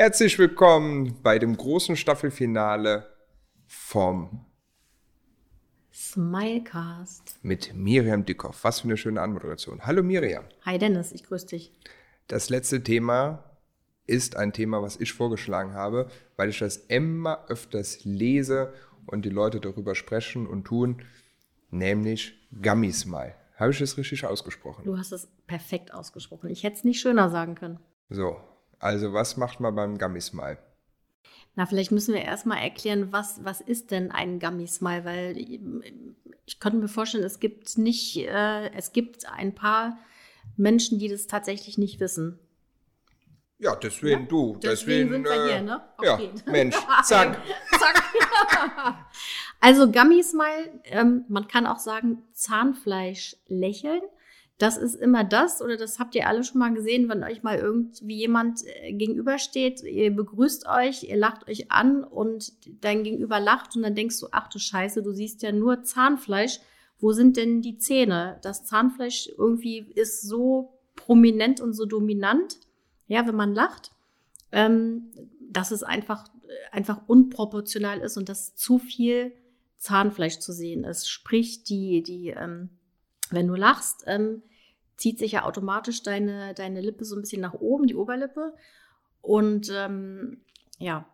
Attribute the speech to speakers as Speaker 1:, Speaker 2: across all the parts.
Speaker 1: Herzlich willkommen bei dem großen Staffelfinale vom
Speaker 2: Smilecast.
Speaker 1: mit Miriam Dickhoff. Was für eine schöne Anmoderation. Hallo Miriam.
Speaker 2: Hi Dennis, ich grüße dich.
Speaker 1: Das letzte Thema ist ein Thema, was ich vorgeschlagen habe, weil ich das immer öfters lese und die Leute darüber sprechen und tun, nämlich Gummy Smile. Habe ich das richtig ausgesprochen?
Speaker 2: Du hast es perfekt ausgesprochen. Ich hätte es nicht schöner sagen können.
Speaker 1: So, also was macht man beim Gummy Smile?
Speaker 2: Na, vielleicht müssen wir erstmal erklären, was, was ist denn ein Gummy Smile? Weil ich könnte mir vorstellen, es gibt nicht, äh, es gibt ein paar Menschen, die das tatsächlich nicht wissen.
Speaker 1: Ja, deswegen
Speaker 2: Ja,
Speaker 1: du.
Speaker 2: deswegen sind wir
Speaker 1: äh,
Speaker 2: hier, ne?
Speaker 1: Ja,
Speaker 2: Okay.
Speaker 1: Mensch, zack.
Speaker 2: Zack. also Gummy Smile, ähm, man kann auch sagen Zahnfleisch lächeln. Das ist immer das, oder das habt ihr alle schon mal gesehen, wenn euch mal irgendwie jemand äh, gegenübersteht, ihr begrüßt euch, ihr lacht euch an und dein Gegenüber lacht und dann denkst du, ach du Scheiße, du siehst ja nur Zahnfleisch. Wo sind denn die Zähne? Das Zahnfleisch irgendwie ist so prominent und so dominant, ja, wenn man lacht, ähm, dass es einfach, einfach unproportional ist und dass zu viel Zahnfleisch zu sehen ist. Sprich, die, die, ähm, wenn du lachst, ähm, zieht sich ja automatisch deine, deine Lippe so ein bisschen nach oben, die Oberlippe. Und ähm, ja,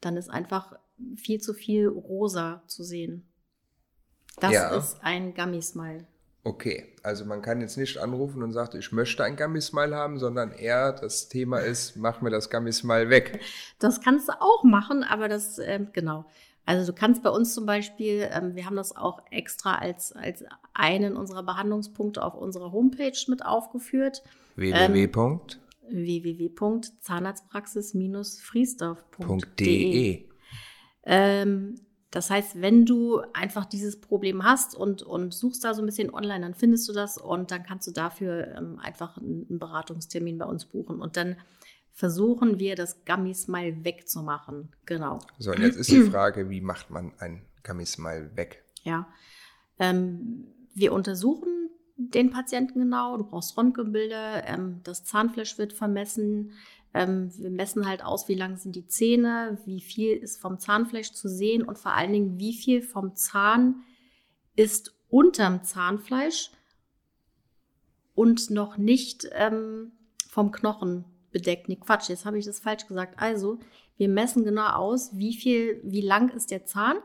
Speaker 2: dann ist einfach viel zu viel rosa zu sehen. Das
Speaker 1: Ja.
Speaker 2: ist ein Gummy Smile.
Speaker 1: Okay, also man kann jetzt nicht anrufen und sagt, ich möchte ein Gummy Smile haben, sondern eher das Thema ist, mach mir das Gummy Smile weg.
Speaker 2: Das kannst du auch machen, aber das, ähm, genau. Also du kannst bei uns zum Beispiel, ähm, wir haben das auch extra als, als einen unserer Behandlungspunkte auf unserer Homepage mit aufgeführt.
Speaker 1: www.de
Speaker 2: www.zahnarztpraxis-friesdorf.de ähm, Das heißt, wenn du einfach dieses Problem hast und, und suchst da so ein bisschen online, dann findest du das und dann kannst du dafür ähm, einfach einen Beratungstermin bei uns buchen. Und dann versuchen wir, das Gummy Smile wegzumachen. Genau.
Speaker 1: So, und jetzt ist die Frage, wie macht man ein Gummy Smile weg?
Speaker 2: Ja. Ähm, wir untersuchen den Patienten genau. Du brauchst Röntgenbilder. Ähm, das Zahnfleisch wird vermessen. Ähm, wir messen halt aus, wie lang sind die Zähne, wie viel ist vom Zahnfleisch zu sehen und vor allen Dingen, wie viel vom Zahn ist unterm Zahnfleisch und noch nicht ähm, vom Knochen bedeckt. Nee, Quatsch, jetzt habe ich das falsch gesagt. Also, wir messen genau aus, wie viel, wie lang ist der Zahn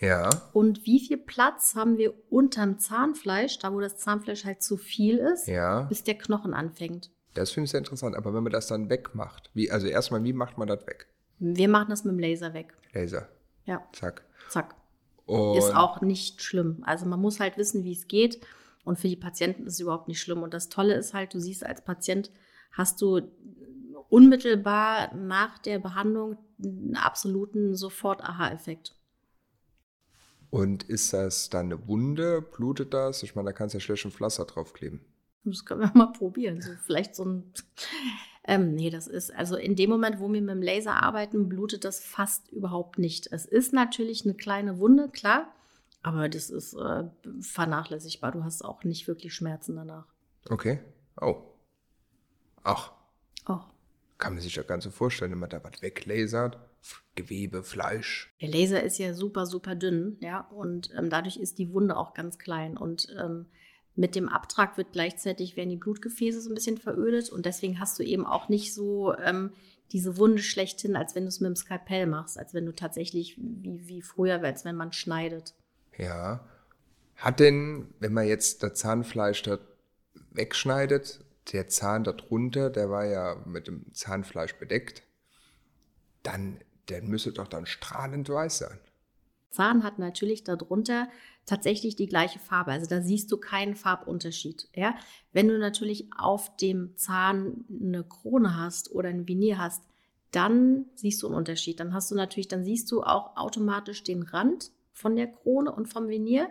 Speaker 1: Ja,
Speaker 2: und wie viel Platz haben wir unterm Zahnfleisch, da wo das Zahnfleisch halt zu viel ist,
Speaker 1: ja,
Speaker 2: bis der Knochen anfängt.
Speaker 1: das finde ich sehr interessant. Aber wenn man das dann wegmacht, wie, also erstmal, wie macht man das weg?
Speaker 2: Wir machen das mit dem Laser weg.
Speaker 1: Laser,
Speaker 2: Ja,
Speaker 1: zack.
Speaker 2: zack.
Speaker 1: Und
Speaker 2: Ist auch nicht schlimm. Also man muss halt wissen, wie es geht. Und für die Patienten ist es überhaupt nicht schlimm. Und das Tolle ist halt, du siehst als Patient, hast du unmittelbar nach der Behandlung einen absoluten Sofort-Aha-Effekt.
Speaker 1: Und ist das dann eine Wunde? Blutet das? Ich meine, da kannst du ja schlecht ein Pflaster draufkleben.
Speaker 2: Das können wir mal probieren. So vielleicht so ein. Ähm, nee, das ist, also in dem Moment, wo wir mit dem Laser arbeiten, blutet das fast überhaupt nicht. Es ist natürlich eine kleine Wunde, klar, aber das ist äh, vernachlässigbar. Du hast auch nicht wirklich Schmerzen danach.
Speaker 1: Okay. Oh. Ach. Kann man sich ja ganz so vorstellen, wenn man da was weglasert. Gewebe, Fleisch.
Speaker 2: Der Laser ist ja super, super dünn, ja, und ähm, dadurch ist die Wunde auch ganz klein. Und ähm, mit dem Abtrag wird gleichzeitig werden die Blutgefäße so ein bisschen verödet und deswegen hast du eben auch nicht so ähm, diese Wunde schlechthin, als wenn du es mit dem Skalpell machst, als wenn du tatsächlich wie, wie früher, als wenn man schneidet.
Speaker 1: Ja. Hat denn, wenn man jetzt das Zahnfleisch da wegschneidet, der Zahn darunter, der war ja mit dem Zahnfleisch bedeckt, dann, der müsste doch dann strahlend weiß sein.
Speaker 2: Zahn hat natürlich darunter tatsächlich die gleiche Farbe. Also da siehst du keinen Farbunterschied. Ja? Wenn du natürlich auf dem Zahn eine Krone hast oder ein Venier hast, dann siehst du einen Unterschied. Dann hast du natürlich, dann siehst du auch automatisch den Rand von der Krone und vom Venier.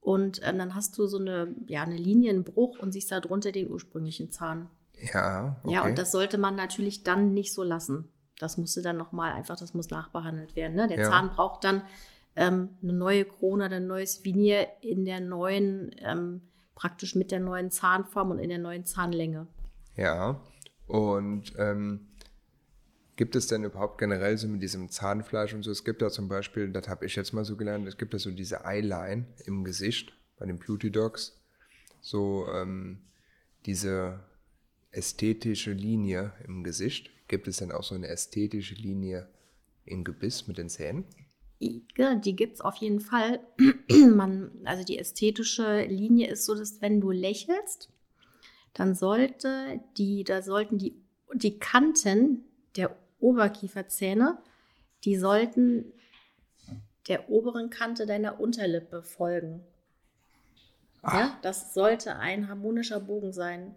Speaker 2: Und ähm, dann hast du so eine, ja, eine Linie, einen Bruch und siehst darunter den ursprünglichen Zahn.
Speaker 1: Ja, okay.
Speaker 2: Ja, und das sollte man natürlich dann nicht so lassen. Das musste dann nochmal einfach, das muss nachbehandelt werden. Ne? Der
Speaker 1: Ja.
Speaker 2: Zahn braucht dann ähm, eine neue Krone, oder ein neues Venier in der neuen, ähm, praktisch mit der neuen Zahnform und in der neuen Zahnlänge.
Speaker 1: Ja, und ähm, Gibt es denn überhaupt generell so mit diesem Zahnfleisch und so? Es gibt da zum Beispiel, das habe ich jetzt mal so gelernt, es gibt da so diese Eyeline im Gesicht bei den Beauty Dogs. So ähm, diese ästhetische Linie im Gesicht. Gibt es denn auch so eine ästhetische Linie im Gebiss mit den Zähnen?
Speaker 2: Ja, die gibt es auf jeden Fall. Man, also die ästhetische Linie ist so, dass wenn du lächelst, dann sollte die, da sollten die, die Kanten der Oberkieferzähne, die sollten der oberen Kante deiner Unterlippe folgen.
Speaker 1: Ah.
Speaker 2: Ja, das sollte ein harmonischer Bogen sein.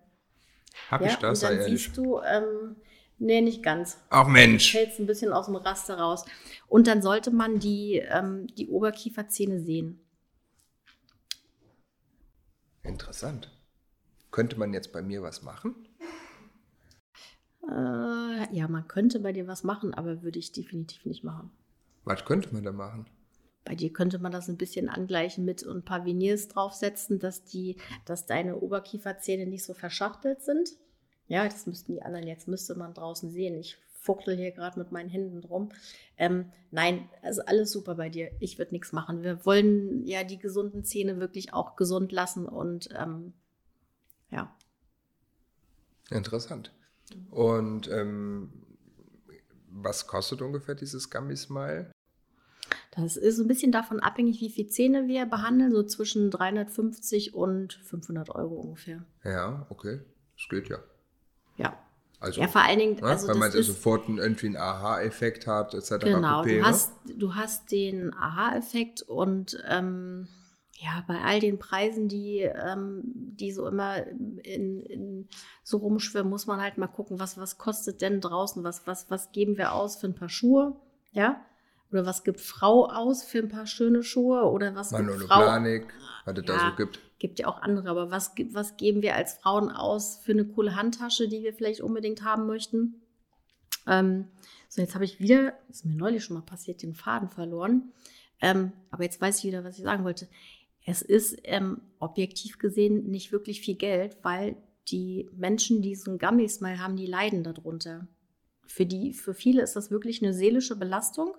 Speaker 1: Hab
Speaker 2: ja,
Speaker 1: ich das?
Speaker 2: und dann
Speaker 1: ehrlich?
Speaker 2: siehst du, ähm, nee, nicht ganz.
Speaker 1: Ach Mensch.
Speaker 2: Fällt ein bisschen aus dem Raster raus. Und dann sollte man die, ähm, die Oberkieferzähne sehen.
Speaker 1: Interessant. Könnte man jetzt bei mir was machen?
Speaker 2: Äh, ja, man könnte bei dir was machen, aber würde ich definitiv nicht machen.
Speaker 1: Was könnte man da machen?
Speaker 2: Bei dir könnte man das ein bisschen angleichen mit ein paar Veneers draufsetzen, dass die, dass deine Oberkieferzähne nicht so verschachtelt sind. Ja, das müssten die anderen jetzt müsste man draußen sehen. Ich fuchtel hier gerade mit meinen Händen drum. Ähm, nein, also alles super bei dir. Ich würde nichts machen. Wir wollen ja die gesunden Zähne wirklich auch gesund lassen und ähm, ja.
Speaker 1: Interessant. Und ähm, was kostet ungefähr dieses Gummy Smile?
Speaker 2: Das ist ein bisschen davon abhängig, wie viele Zähne wir behandeln, so zwischen 350 und 500 Euro ungefähr.
Speaker 1: Ja, okay. Das geht ja.
Speaker 2: Ja.
Speaker 1: Also,
Speaker 2: Ja, vor allen Dingen,
Speaker 1: ne,
Speaker 2: also
Speaker 1: weil man
Speaker 2: ist,
Speaker 1: sofort einen, irgendwie einen Aha-Effekt hat, etc.
Speaker 2: genau,
Speaker 1: pp,
Speaker 2: du
Speaker 1: ne?
Speaker 2: hast, du hast den Aha-Effekt und ähm, ja, bei all den Preisen, die, ähm, die so immer in, in so rumschwimmen, muss man halt mal gucken, was, was kostet denn draußen, was, was, was geben wir aus für ein paar Schuhe, ja? Oder was gibt Frau aus für ein paar schöne Schuhe? Oder was gibt
Speaker 1: Manolo
Speaker 2: Frau
Speaker 1: Planik, was es da
Speaker 2: Ja.
Speaker 1: so gibt.
Speaker 2: gibt ja auch andere, aber was, gibt- was geben wir als Frauen aus für eine coole Handtasche, die wir vielleicht unbedingt haben möchten? Ähm, so, jetzt habe ich wieder, das ist mir neulich schon mal passiert, den Faden verloren. Ähm, aber jetzt weiß ich wieder, was ich sagen wollte. Es ist ähm, objektiv gesehen nicht wirklich viel Geld, weil die Menschen, die so ein Gummy-Smile haben, die leiden darunter. Für, die, für viele ist das wirklich eine seelische Belastung.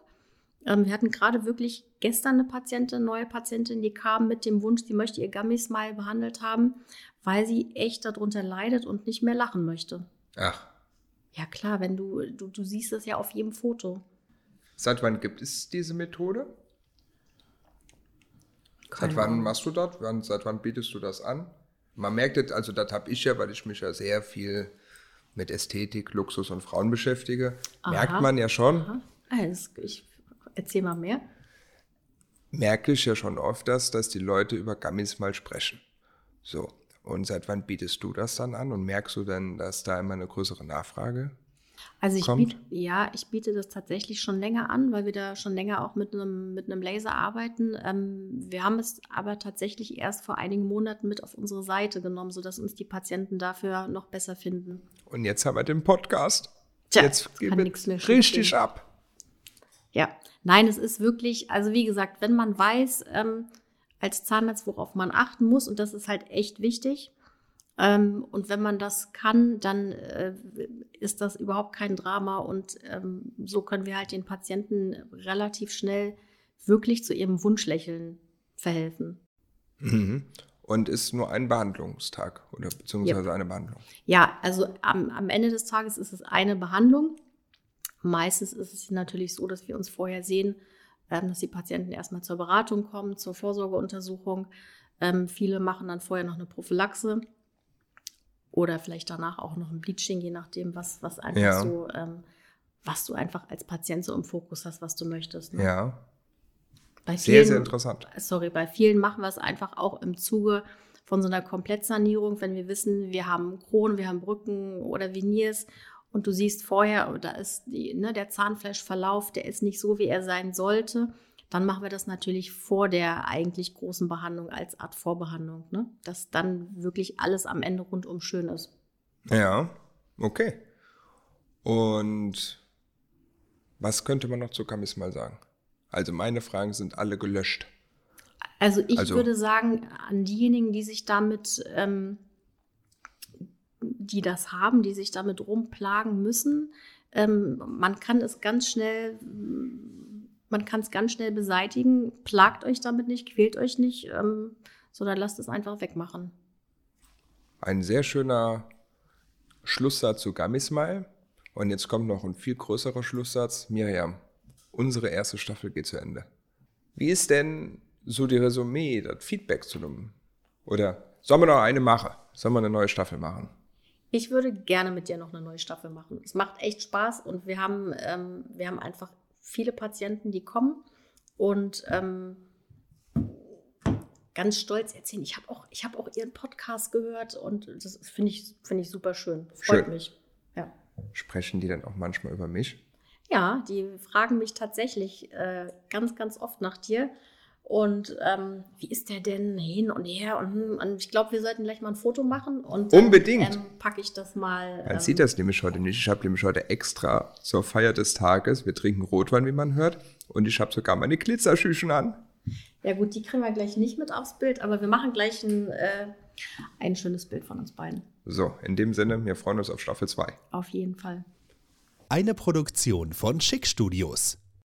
Speaker 2: Ähm, wir hatten gerade wirklich gestern eine Patientin, neue Patientin, die kam mit dem Wunsch, sie möchte ihr Gummy-Smile behandelt haben, weil sie echt darunter leidet und nicht mehr lachen möchte.
Speaker 1: Ach,
Speaker 2: Ja klar, wenn du, du, du siehst es ja auf jedem Foto.
Speaker 1: seit wann gibt es diese Methode?
Speaker 2: Keine
Speaker 1: seit wann
Speaker 2: Ahnung.
Speaker 1: machst du das? Wann, seit wann bietest du das an? Man merkt es, also das habe ich ja, weil ich mich ja sehr viel mit Ästhetik, Luxus und Frauen beschäftige,
Speaker 2: Aha.
Speaker 1: merkt man ja schon,
Speaker 2: das, ich erzähl mal mehr.
Speaker 1: merke ich ja schon oft, dass, dass die Leute über Gummis mal sprechen. So. Und seit wann bietest du das dann an und merkst du denn, dass da immer eine größere Nachfrage?
Speaker 2: Also ich
Speaker 1: kommt.
Speaker 2: biete, ja, ich biete das tatsächlich schon länger an, weil wir da schon länger auch mit einem, mit einem Laser arbeiten. Ähm, wir haben es aber tatsächlich erst vor einigen Monaten mit auf unsere Seite genommen, sodass uns die Patienten dafür noch besser finden.
Speaker 1: Und jetzt haben wir den Podcast.
Speaker 2: Tja,
Speaker 1: jetzt geht
Speaker 2: nix mehr
Speaker 1: richtig
Speaker 2: gehen.
Speaker 1: ab.
Speaker 2: Ja, nein, es ist wirklich, also wie gesagt, wenn man weiß, ähm, als Zahnarzt, worauf man achten muss, und das ist halt echt wichtig, ähm, und wenn man das kann, dann äh, ist das überhaupt kein Drama und ähm, so können wir halt den Patienten relativ schnell wirklich zu ihrem Wunschlächeln verhelfen.
Speaker 1: Mhm. Und ist nur ein Behandlungstag oder beziehungsweise eine Behandlung.
Speaker 2: Ja, also am, am Ende des Tages ist es eine Behandlung. Meistens ist es natürlich so, dass wir uns vorher sehen, ähm, dass die Patienten erstmal zur Beratung kommen, zur Vorsorgeuntersuchung. Ähm, viele machen dann vorher noch eine Prophylaxe oder vielleicht danach auch noch ein Bleaching, je nachdem, was, was einfach
Speaker 1: Ja.
Speaker 2: so, ähm, was du einfach als Patient so im Fokus hast, was du möchtest. Ne?
Speaker 1: Ja,
Speaker 2: Bei
Speaker 1: sehr,
Speaker 2: vielen-
Speaker 1: sehr interessant.
Speaker 2: sorry, bei vielen machen wir es einfach auch im Zuge von so einer Komplettsanierung, wenn wir wissen, wir haben Kronen, wir haben Brücken oder Veneers und du siehst vorher, da ist die, ne, der Zahnfleischverlauf, der ist nicht so, wie er sein sollte, dann machen wir das natürlich vor der eigentlich großen Behandlung als Art Vorbehandlung, ne? dass dann wirklich alles am Ende rundum schön ist.
Speaker 1: Ja, okay. Und was könnte man noch zu Kamis mal sagen? Also meine Fragen sind alle gelöscht.
Speaker 2: Also ich
Speaker 1: Also-
Speaker 2: würde sagen, an diejenigen, die sich damit, ähm, die das haben, die sich damit rumplagen müssen, Ähm, man kann es ganz schnell, man kann es ganz schnell beseitigen. Plagt euch damit nicht, quält euch nicht, ähm, sondern lasst es einfach wegmachen.
Speaker 1: Ein sehr schöner Schlusssatz zu Gummismile. Und jetzt kommt noch ein viel größerer Schlusssatz. Miriam, unsere erste Staffel geht zu Ende. Wie ist denn so die Resümee, das Feedback zu einem? Oder sollen wir noch eine machen? Sollen wir eine neue Staffel machen?
Speaker 2: Ich würde gerne mit dir noch eine neue Staffel machen. Es macht echt Spaß und wir haben, ähm, wir haben einfach viele Patienten, die kommen und ähm, ganz stolz erzählen. Ich habe auch, hab auch ihren Podcast gehört und das finde ich, find ich super schön. Freut schön. mich. Ja.
Speaker 1: Sprechen die dann auch manchmal über mich?
Speaker 2: Ja, die fragen mich tatsächlich äh, ganz, ganz oft nach dir. Und ähm, wie ist der denn hin und her? Und, hm, und ich glaube, wir sollten gleich mal ein Foto machen. Und
Speaker 1: dann, Unbedingt.
Speaker 2: Ähm, packe ich das mal.
Speaker 1: Man ähm, sieht das nämlich heute nicht. Ich habe nämlich heute extra zur Feier des Tages, wir trinken Rotwein, wie man hört. Und ich habe sogar meine Glitzerschüchen an.
Speaker 2: Ja gut, die kriegen wir gleich nicht mit aufs Bild, aber wir machen gleich ein, äh, ein schönes Bild von uns beiden.
Speaker 1: So, in dem Sinne, wir freuen uns auf Staffel 2.
Speaker 2: Auf jeden Fall.
Speaker 3: Eine Produktion von Schick Studios.